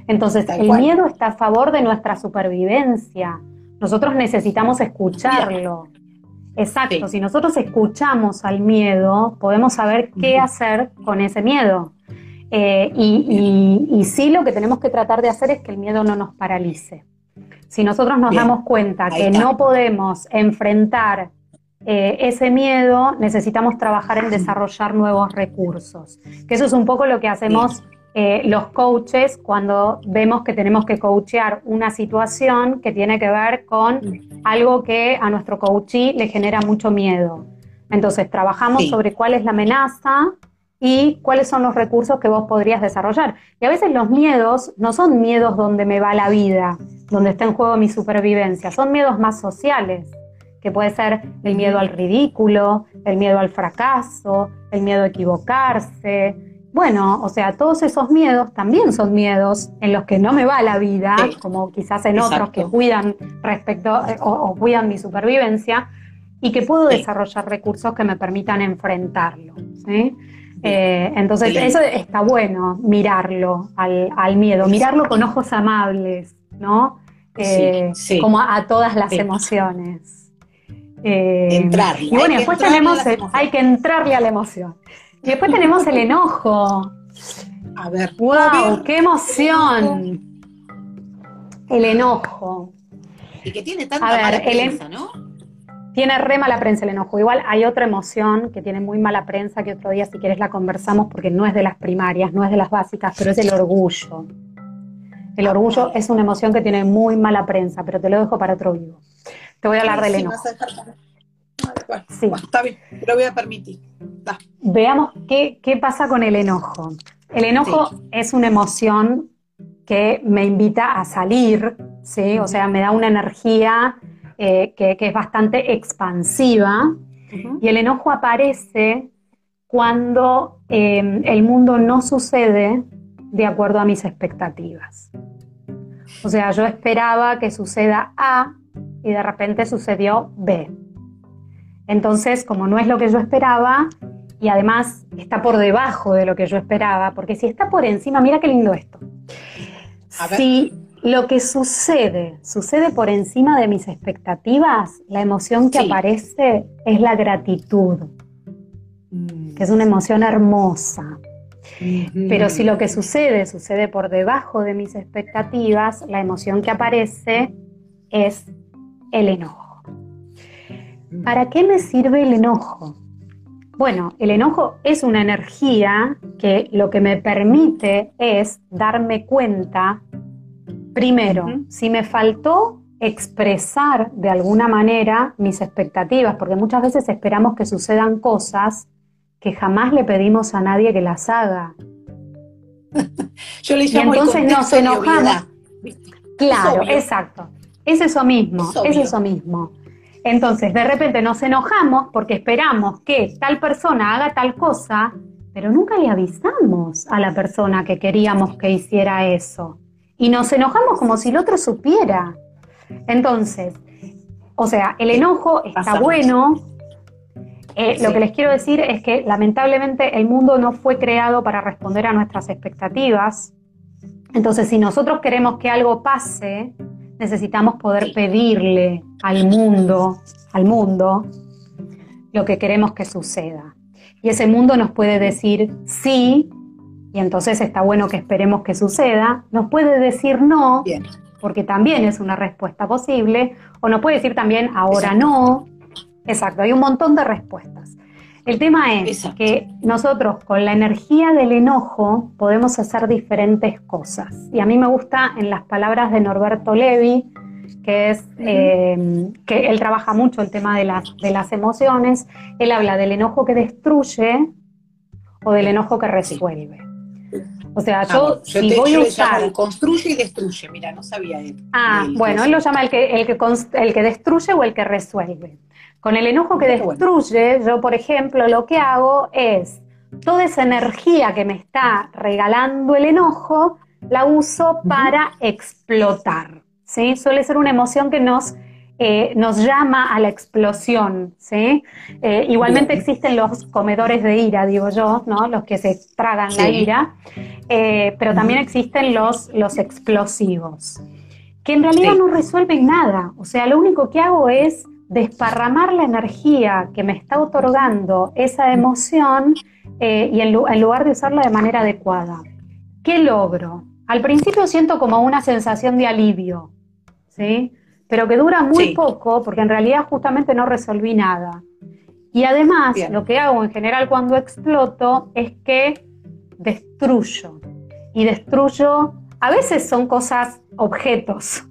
Entonces, el miedo está a favor de nuestra supervivencia. Nosotros necesitamos escucharlo. Exacto, si nosotros escuchamos al miedo, podemos saber qué hacer con ese miedo. Eh, y, y, sí lo que tenemos que tratar de hacer es que el miedo no nos paralice. Si nosotros nos damos cuenta que no podemos enfrentar eh, ese miedo, necesitamos trabajar en desarrollar nuevos recursos. Que eso es un poco lo que hacemos eh, los coaches cuando vemos que tenemos que coachear una situación que tiene que ver con algo que a nuestro coachee le genera mucho miedo. Entonces, trabajamos sobre cuál es la amenaza y cuáles son los recursos que vos podrías desarrollar. Y a veces los miedos no son miedos donde me va la vida, donde está en juego mi supervivencia, son miedos más sociales que puede ser el miedo al ridículo, el miedo al fracaso, el miedo a equivocarse. Bueno, o sea, todos esos miedos también son miedos en los que no me va la vida, como quizás en otros que cuidan respecto eh, o, cuidan mi supervivencia, y que puedo desarrollar recursos que me permitan enfrentarlo. Eh, entonces, eso está bueno, mirarlo al, al, miedo, mirarlo con ojos amables, ¿no? eh, como a, todas las emociones. Eh, entrarle. Y bueno, después tenemos, hay que entrarle a la emoción. Y después tenemos el enojo. A ver. ¡Wow! ¡Qué emoción! El enojo. Y que tiene tanta mala prensa, ¿no? Tiene re mala prensa el enojo. Igual hay otra emoción que tiene muy mala prensa que otro día si quieres la conversamos porque no es de las primarias, no es de las básicas, pero es el orgullo. El orgullo es una emoción que tiene muy mala prensa, pero te lo dejo para otro vivo. Te voy a hablar del enojo. sí. está bien, lo voy a permitir. Veamos qué, pasa con el enojo. El enojo es una emoción que me invita a salir, ¿sí? O sea, me da una energía eh, que, es bastante expansiva. Y el enojo aparece cuando eh, el mundo no sucede de acuerdo a mis expectativas. O sea, yo esperaba que suceda A y de repente sucedió B. Entonces, como no es lo que yo esperaba y además está por debajo de lo que yo esperaba, porque si está por encima, mira qué lindo esto. Si lo que sucede sucede por encima de mis expectativas, la emoción que aparece es la gratitud, mm. que es una emoción hermosa. Pero si lo que sucede sucede por debajo de mis expectativas, la emoción que aparece es el enojo. ¿Para qué me sirve el enojo? Bueno, el enojo es una energía que lo que me permite es darme cuenta, primero, si me faltó expresar de alguna manera mis expectativas, porque muchas veces esperamos que sucedan cosas que jamás le pedimos a nadie que las haga. Yo le llamo y entonces nos enojamos. Claro, exacto. Es eso mismo, es, eso mismo. Entonces, de repente nos enojamos porque esperamos que tal persona haga tal cosa, pero nunca le avisamos a la persona que queríamos que hiciera eso. Y nos enojamos como si el otro supiera. Entonces, o sea, el enojo está bueno, eh, lo que les quiero decir es que lamentablemente el mundo no fue creado para responder a nuestras expectativas. Entonces, si nosotros queremos que algo pase, necesitamos poder pedirle al mundo, al mundo, lo que queremos que suceda. Y ese mundo nos puede decir sí, y entonces está bueno que esperemos que suceda. Nos puede decir no, porque también es una respuesta posible, o nos puede decir también ahora no, Exacto, hay un montón de respuestas. El tema es que nosotros con la energía del enojo podemos hacer diferentes cosas. Y a mí me gusta en las palabras de Norberto Levi, que es eh, que él trabaja mucho el tema de las, de las emociones. Él habla del enojo que destruye o del enojo que resuelve. O sea, yo, si voy a usar. construye y destruye, mira, no sabía él. Ah, bueno, él lo llama el que, el, que el que destruye o el que resuelve. Con el enojo que destruye, yo, por ejemplo, lo que hago es toda esa energía que me está regalando el enojo, la uso para explotar. ¿sí? Suele ser una emoción que nos, eh, nos llama a la explosión. ¿sí? Eh, igualmente existen los comedores de ira, digo yo, ¿no? los que se tragan la ira, eh, pero también existen los, los explosivos, que en realidad no resuelven nada. O sea, lo único que hago es desparramar la energía que me está otorgando esa emoción eh, y en, lugar de usarla de manera adecuada. ¿Qué logro? Al principio siento como una sensación de alivio, ¿sí? Pero que dura muy poco porque en realidad justamente no resolví nada. Y además, lo que hago en general cuando exploto es que destruyo. Y destruyo, a veces son cosas, objetos,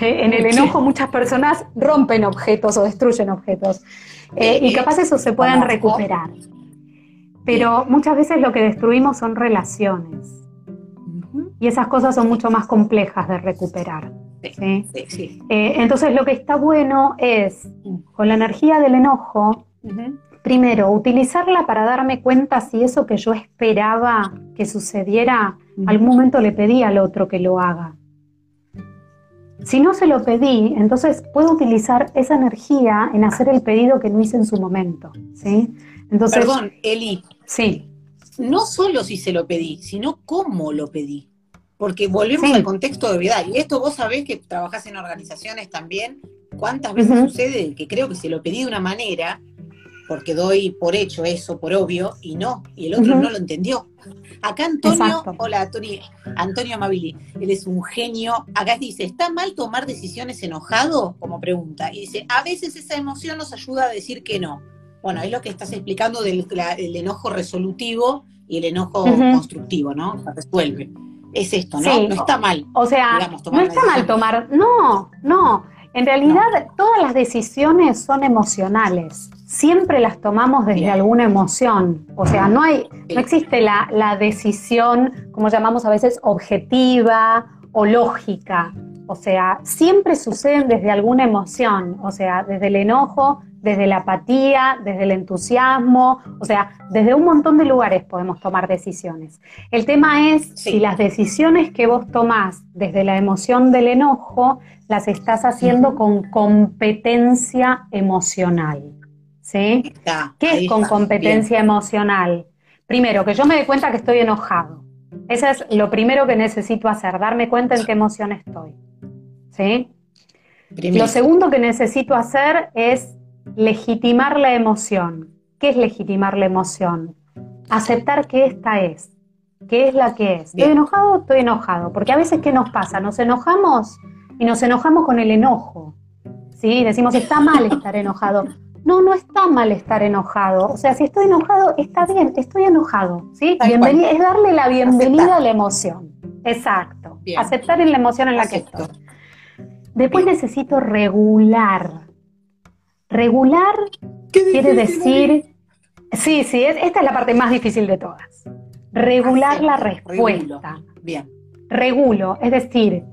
en el enojo muchas personas rompen objetos o destruyen objetos. Eh, y capaz eso se puedan recuperar. Pero muchas veces lo que destruimos son relaciones. Y esas cosas son mucho más complejas de recuperar. Eh, entonces lo que está bueno es, con la energía del enojo, primero, utilizarla para darme cuenta si eso que yo esperaba que sucediera, algún momento le pedí al otro que lo haga. Si no se lo pedí, entonces puedo utilizar esa energía en hacer el pedido que no hice en su momento. ¿sí? Entonces, Perdón, Eli. Sí. No solo si se lo pedí, sino cómo lo pedí. porque volvemos al contexto de obviedad. Y esto vos sabés que trabajás en organizaciones también, cuántas veces sucede que creo que se lo pedí de una manera, porque doy por hecho eso, por obvio, y no, y el otro no lo entendió. Acá Antonio, hola Antonio, Antonio Amabili, él es un genio. Acá dice, ¿está mal tomar decisiones enojado? Como pregunta. Y dice, a veces esa emoción nos ayuda a decir que no. Bueno, es lo que estás explicando del enojo resolutivo y el enojo constructivo, ¿no? Se resuelve es esto, ¿no? no está mal. O sea, no está mal tomar, no, no. En realidad todas las decisiones son emocionales. Siempre las tomamos desde alguna emoción. O sea, no hay, no existe la, la decisión, como llamamos a veces, objetiva o lógica. O sea, siempre suceden desde alguna emoción. O sea, desde el enojo, desde la apatía, desde el entusiasmo, o sea, desde un montón de lugares podemos tomar decisiones. El tema es si las decisiones que vos tomás desde la emoción del enojo las estás haciendo con competencia emocional. ¿Sí? ¿Qué es con competencia emocional? Primero, que yo me dé cuenta que estoy enojado. Eso es lo primero que necesito hacer, darme cuenta en qué emoción estoy. ¿Sí? Lo segundo que necesito hacer es Legitimar la emoción. ¿Qué es legitimar la emoción? Aceptar que esta es, que es la que es. ¿Estoy enojado? Estoy enojado. Porque a veces, ¿qué nos pasa? Nos enojamos y nos enojamos con el enojo. ¿Sí? Decimos, está mal estar enojado. No, no está mal estar enojado. O sea, si estoy enojado, está bien, estoy enojado. ¿sí? es darle la bienvenida a la emoción. Exacto. Aceptar en la emoción en la que estoy. Después necesito regular Regular quiere decir, sí, sí, esta es la parte más difícil de todas. Regular la respuesta. Bien. Regulo, es decir,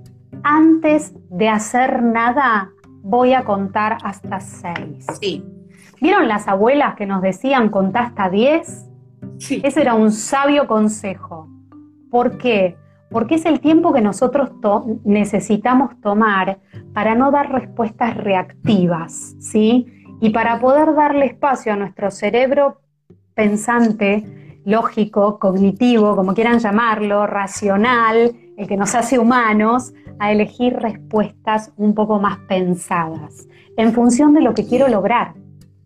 antes de hacer nada voy a contar hasta seis. Sí. ¿Vieron las abuelas que nos decían contar hasta diez? Sí. Ese era un sabio consejo. ¿Por qué? Porque es el tiempo que nosotros necesitamos tomar para no dar respuestas reactivas, ¿sí? Y para poder darle espacio a nuestro cerebro pensante, lógico, cognitivo, como quieran llamarlo, racional, el que nos hace humanos, a elegir respuestas un poco más pensadas, en función de lo que quiero lograr.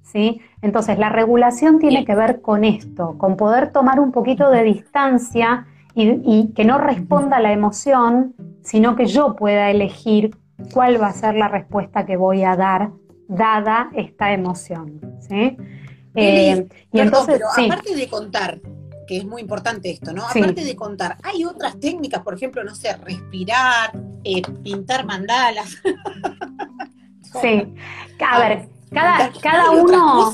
¿sí? Entonces, la regulación tiene que ver con esto, con poder tomar un poquito de distancia y, que no responda a la emoción, sino que yo pueda elegir cuál va a ser la respuesta que voy a dar dada esta emoción. ¿sí? Eh, y entonces, aparte de contar, que es muy importante esto, ¿no? Aparte de contar, hay otras técnicas, por ejemplo, no sé, respirar, eh, pintar mandalas. sí, a ver, cada, cada uno...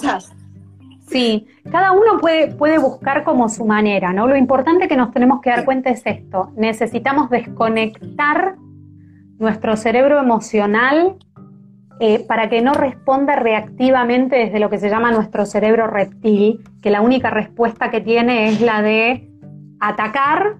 Sí, cada uno puede, puede buscar como su manera, ¿no? Lo importante que nos tenemos que dar cuenta es esto, necesitamos desconectar nuestro cerebro emocional eh, para que no responda reactivamente desde lo que se llama nuestro cerebro reptil, que la única respuesta que tiene es la de atacar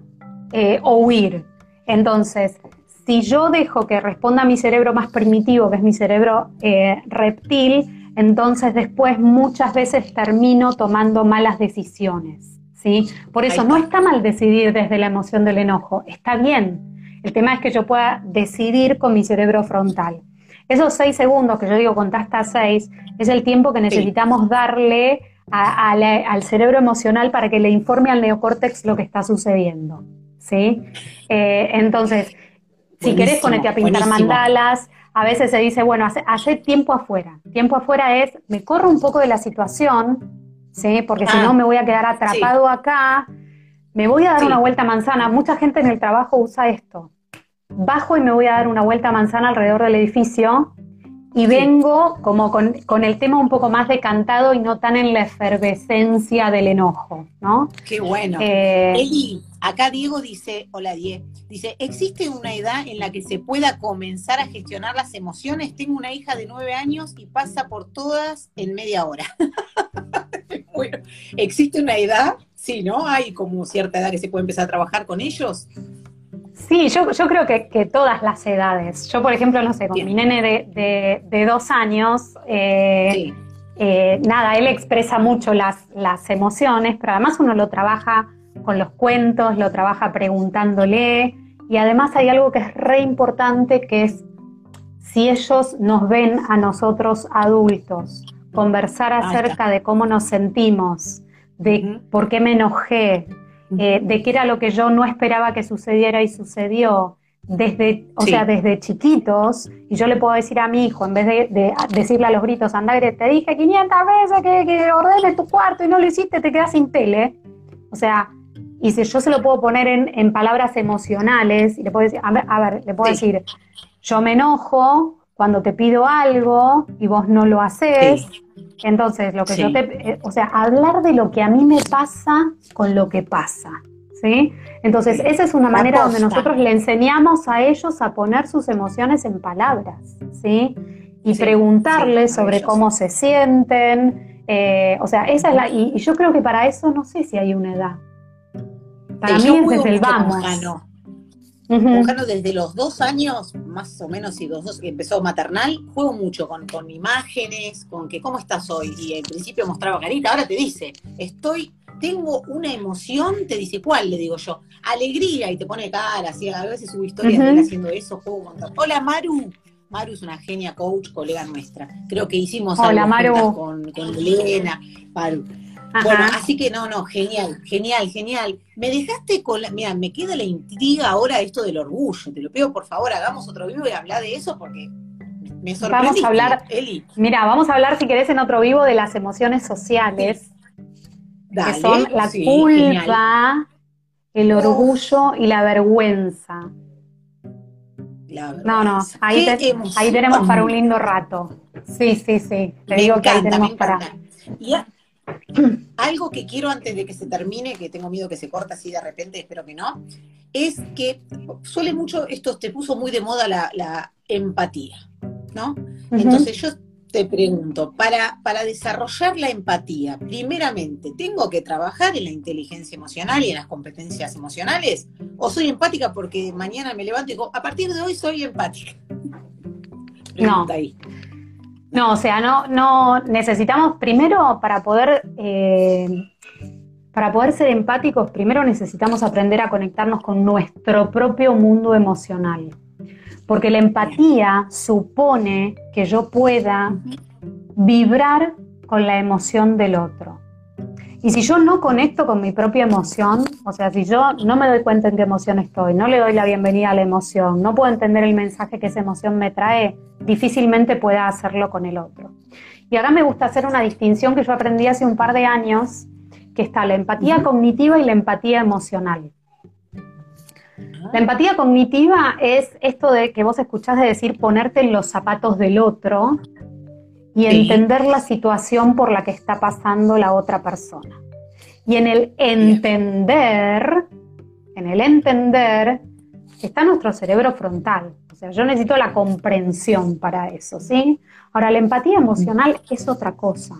eh, o huir. Entonces, si yo dejo que responda a mi cerebro más primitivo, que es mi cerebro eh, reptil, entonces después muchas veces termino tomando malas decisiones. ¿sí? Por eso no está mal decidir desde la emoción del enojo, está bien. El tema es que yo pueda decidir con mi cerebro frontal. Esos seis segundos que yo digo contar hasta seis es el tiempo que necesitamos darle al cerebro emocional para que le informe al neocórtex lo que está sucediendo. ¿sí? Eh, entonces, si querés ponerte a pintar mandalas, a veces se dice, bueno, hace, tiempo afuera. Tiempo afuera es, me corro un poco de la situación, ¿sí? Porque si no ah, me voy a quedar atrapado acá, me voy a dar una vuelta manzana. Mucha gente en el trabajo usa esto. Bajo y me voy a dar una vuelta manzana alrededor del edificio y vengo como con, el tema un poco más decantado y no tan en la efervescencia del enojo, ¿no? Qué bueno. Eh, Eli, acá Diego dice, hola Diego, dice, ¿existe una edad en la que se pueda comenzar a gestionar las emociones? Tengo una hija de nueve años y pasa por todas en media hora. bueno, ¿existe una edad? Sí, ¿no? Hay como cierta edad que se puede empezar a trabajar con ellos. Sí, yo, yo creo que, todas las edades. Yo, por ejemplo, no sé, con mi nene de, dos años, eh, eh, nada, él expresa mucho las, las emociones, pero además uno lo trabaja con los cuentos, lo trabaja preguntándole Y además hay algo que es re importante, que es si ellos nos ven a nosotros adultos, conversar acerca de cómo nos sentimos, de por qué me enojé, eh, de qué era lo que yo no esperaba que sucediera y sucedió, desde, o sea, desde chiquitos, y yo le puedo decir a mi hijo, en vez de, decirle a los gritos, anda, te dije 500 veces que, que ordenes tu cuarto y no lo hiciste, te quedas sin tele. O sea, y si yo se lo puedo poner en, palabras emocionales, y le puedo decir, a ver, le puedo decir, yo me enojo cuando te pido algo y vos no lo haces. Entonces, lo que yo te, eh, o sea, hablar de lo que a mí me pasa con lo que pasa. ¿Sí? Entonces, esa es una manera donde nosotros le enseñamos a ellos a poner sus emociones en palabras, ¿sí? Y preguntarles sobre cómo se sienten. Eh, o sea, esa es la. Y, yo creo que para eso no sé si hay una edad. Para mí es desde el vamos. Con desde los dos años, más o menos, y dos, dos empezó maternal, juego mucho con, con imágenes, con que cómo estás hoy. Y en principio mostraba carita, ahora te dice, estoy, tengo una emoción, te dice cuál, le digo yo, alegría, y te pone cara, así, a veces subo historias de él haciendo eso, juego montón. Hola Maru, Maru es una genia coach, colega nuestra. Creo que hicimos Hola, algo con, con Elena, Maru. Bueno, así que no, no, genial, genial, genial. Me dejaste con la, mira, me queda la intriga ahora esto del orgullo. Te lo pido, por favor, hagamos otro vivo y hablar de eso porque me sorprende. Vamos a hablar, Eli. Mira, vamos a hablar si querés en otro vivo de las emociones sociales. que son la culpa, el orgullo y la vergüenza. no, no, ahí, ahí tenemos para un lindo rato. Sí, sí, sí. Te digo que ahí tenemos para. Algo que quiero antes de que se termine, que tengo miedo que se corte así de repente, espero que no, es que suele mucho, esto te puso muy de moda la, empatía, ¿no? Entonces yo te pregunto, para, para desarrollar la empatía, primeramente, ¿tengo que trabajar en la inteligencia emocional y en las competencias emocionales? ¿O soy empática porque mañana me levanto y digo, a partir de hoy soy empática? no. ahí. No, o sea, no, no necesitamos primero para poder eh, para poder ser empáticos, primero necesitamos aprender a conectarnos con nuestro propio mundo emocional. Porque la empatía supone que yo pueda vibrar con la emoción del otro. Y si yo no conecto con mi propia emoción, o sea, si yo no me doy cuenta en qué emoción estoy, no le doy la bienvenida a la emoción, no puedo entender el mensaje que esa emoción me trae, difícilmente pueda hacerlo con el otro. Y ahora me gusta hacer una distinción que yo aprendí hace un par de años, que está la empatía cognitiva y la empatía emocional. La empatía cognitiva es esto de que vos escuchás de decir ponerte en los zapatos del otro y entender la situación por la que está pasando la otra persona. Y en el entender, en el entender, está nuestro cerebro frontal. O sea, yo necesito la comprensión para eso, ¿sí? Ahora, la empatía emocional es otra cosa.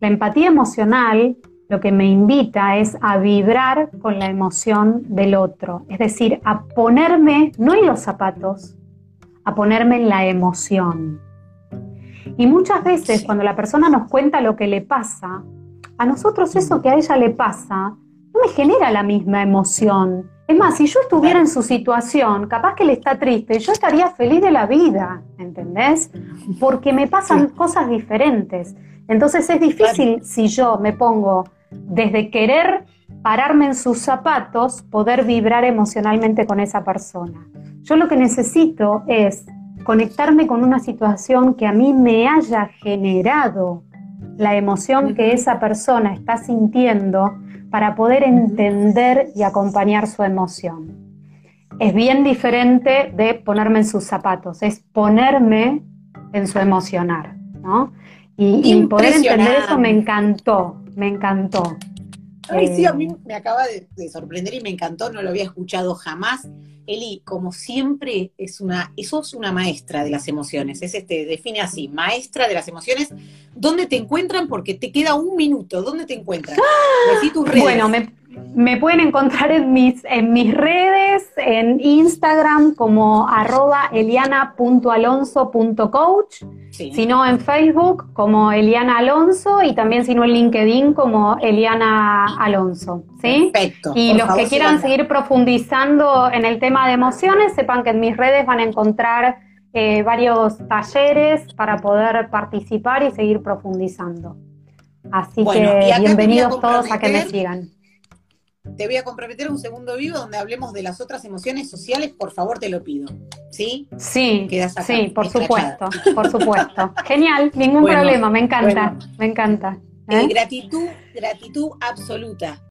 La empatía emocional lo que me invita es a vibrar con la emoción del otro, es decir, a ponerme, no en los zapatos, a ponerme en la emoción. Y muchas veces cuando la persona nos cuenta lo que le pasa, a nosotros eso que a ella le pasa no me genera la misma emoción. Es más, si yo estuviera en su situación, capaz que le está triste, yo estaría feliz de la vida, ¿entendés? Porque me pasan cosas diferentes. Entonces es difícil si yo me pongo desde querer pararme en sus zapatos, poder vibrar emocionalmente con esa persona. Yo lo que necesito es conectarme con una situación que a mí me haya generado la emoción que esa persona está sintiendo para poder entender y acompañar su emoción. Es bien diferente de ponerme en sus zapatos, es ponerme en su emocionar, ¿no? Y, poder entender eso me encantó, me encantó. Ay, sí, a mí eh, me acaba de, sorprender y me encantó, no lo había escuchado jamás. Eli, como siempre, es una, eso es una maestra de las emociones. Es este, define así, maestra de las emociones. ¿Dónde te encuentran? Porque te queda un minuto. ¿Dónde te encuentran? ¡Ah! tus redes. Bueno, me, me pueden encontrar en mis, en mis redes, en Instagram como arroba eliana.alonso.coach, si no en Facebook como Eliana Alonso y también si no en LinkedIn como Eliana Alonso. ¿sí? Perfecto. Y los que quieran seguir profundizando en el tema de emociones, sepan que en mis redes van a encontrar eh, varios talleres para poder participar y seguir profundizando. Así que bienvenidos todos a que me sigan. Te voy a comprometer un segundo vivo donde hablemos de las otras emociones sociales, por favor te lo pido. ¿Sí? Sí, sí, por supuesto, por supuesto. Genial, ningún problema, me encanta, me encanta. ¿eh? gratitud, gratitud absoluta.